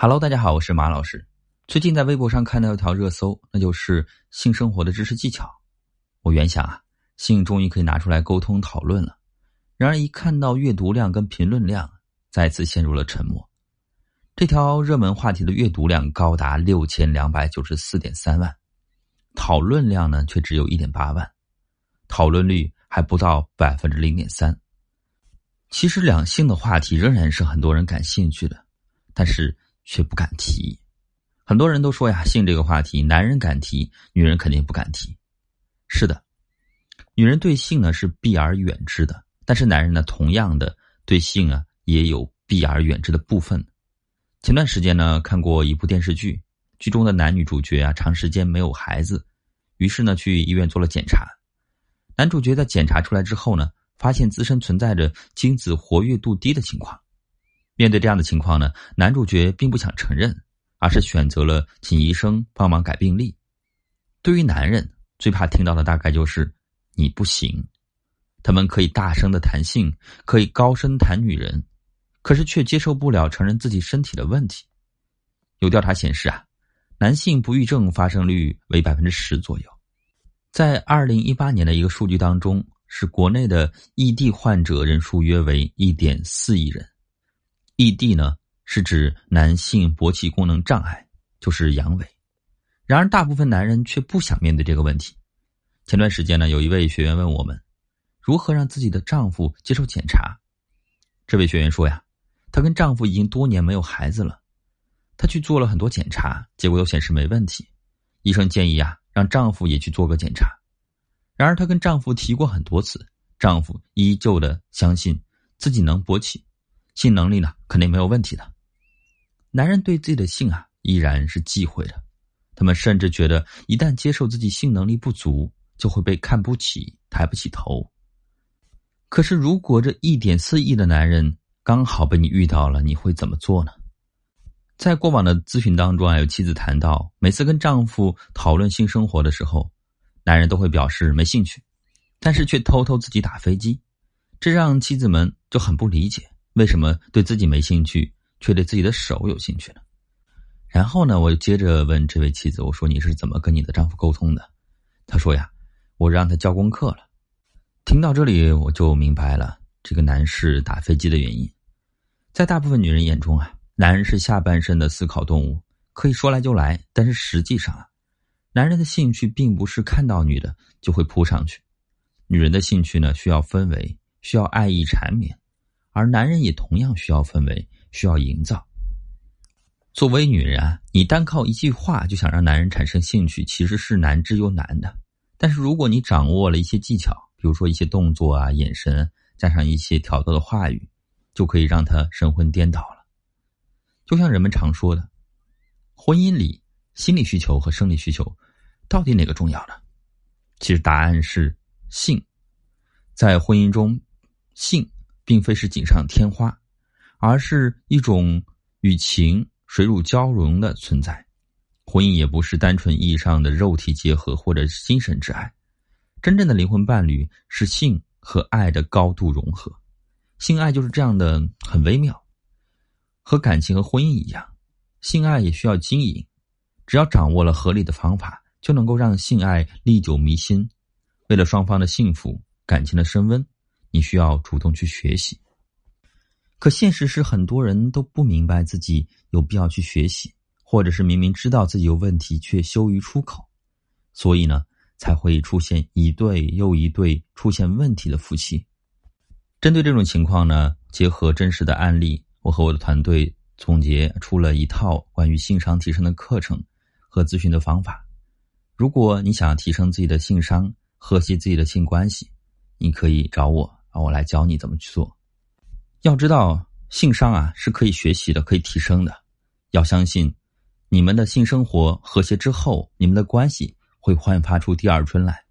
Hello，大家好，我是马老师。最近在微博上看到一条热搜，那就是性生活的知识技巧。我原想啊，性终于可以拿出来沟通讨论了。然而一看到阅读量跟评论量，再次陷入了沉默。这条热门话题的阅读量高达六千两百九十四点三万，讨论量呢却只有一点八万，讨论率还不到百分之零点三。其实两性的话题仍然是很多人感兴趣的，但是。却不敢提，很多人都说呀，性这个话题，男人敢提，女人肯定不敢提。是的，女人对性呢是避而远之的，但是男人呢，同样的对性啊也有避而远之的部分。前段时间呢，看过一部电视剧，剧中的男女主角啊，长时间没有孩子，于是呢去医院做了检查。男主角在检查出来之后呢，发现自身存在着精子活跃度低的情况。面对这样的情况呢，男主角并不想承认，而是选择了请医生帮忙改病历。对于男人，最怕听到的大概就是“你不行”。他们可以大声的谈性，可以高声谈女人，可是却接受不了承认自己身体的问题。有调查显示啊，男性不育症发生率为百分之十左右。在二零一八年的一个数据当中，是国内的异地患者人数约为一点四亿人。ED 呢，是指男性勃起功能障碍，就是阳痿。然而，大部分男人却不想面对这个问题。前段时间呢，有一位学员问我们，如何让自己的丈夫接受检查？这位学员说呀，她跟丈夫已经多年没有孩子了，她去做了很多检查，结果都显示没问题。医生建议啊，让丈夫也去做个检查。然而，她跟丈夫提过很多次，丈夫依旧的相信自己能勃起。性能力呢，肯定没有问题的。男人对自己的性啊，依然是忌讳的。他们甚至觉得，一旦接受自己性能力不足，就会被看不起、抬不起头。可是，如果这一点四亿的男人刚好被你遇到了，你会怎么做呢？在过往的咨询当中啊，有妻子谈到，每次跟丈夫讨论性生活的时候，男人都会表示没兴趣，但是却偷偷自己打飞机，这让妻子们就很不理解。为什么对自己没兴趣，却对自己的手有兴趣呢？然后呢，我就接着问这位妻子：“我说你是怎么跟你的丈夫沟通的？”他说：“呀，我让他交功课了。”听到这里，我就明白了这个男士打飞机的原因。在大部分女人眼中啊，男人是下半身的思考动物，可以说来就来。但是实际上啊，男人的兴趣并不是看到女的就会扑上去，女人的兴趣呢，需要氛围，需要爱意缠绵。而男人也同样需要氛围，需要营造。作为女人啊，你单靠一句话就想让男人产生兴趣，其实是难之又难的。但是如果你掌握了一些技巧，比如说一些动作啊、眼神，加上一些挑逗的话语，就可以让他神魂颠倒了。就像人们常说的，婚姻里心理需求和生理需求到底哪个重要呢？其实答案是性。在婚姻中，性。并非是锦上添花，而是一种与情水乳交融的存在。婚姻也不是单纯意义上的肉体结合或者是精神之爱，真正的灵魂伴侣是性和爱的高度融合。性爱就是这样的很微妙，和感情和婚姻一样，性爱也需要经营。只要掌握了合理的方法，就能够让性爱历久弥新。为了双方的幸福，感情的升温。你需要主动去学习，可现实是很多人都不明白自己有必要去学习，或者是明明知道自己有问题却羞于出口，所以呢才会出现一对又一对出现问题的夫妻。针对这种情况呢，结合真实的案例，我和我的团队总结出了一套关于性商提升的课程和咨询的方法。如果你想要提升自己的性商，和谐自己的性关系，你可以找我。我来教你怎么去做。要知道，性商啊是可以学习的，可以提升的。要相信，你们的性生活和谐之后，你们的关系会焕发出第二春来。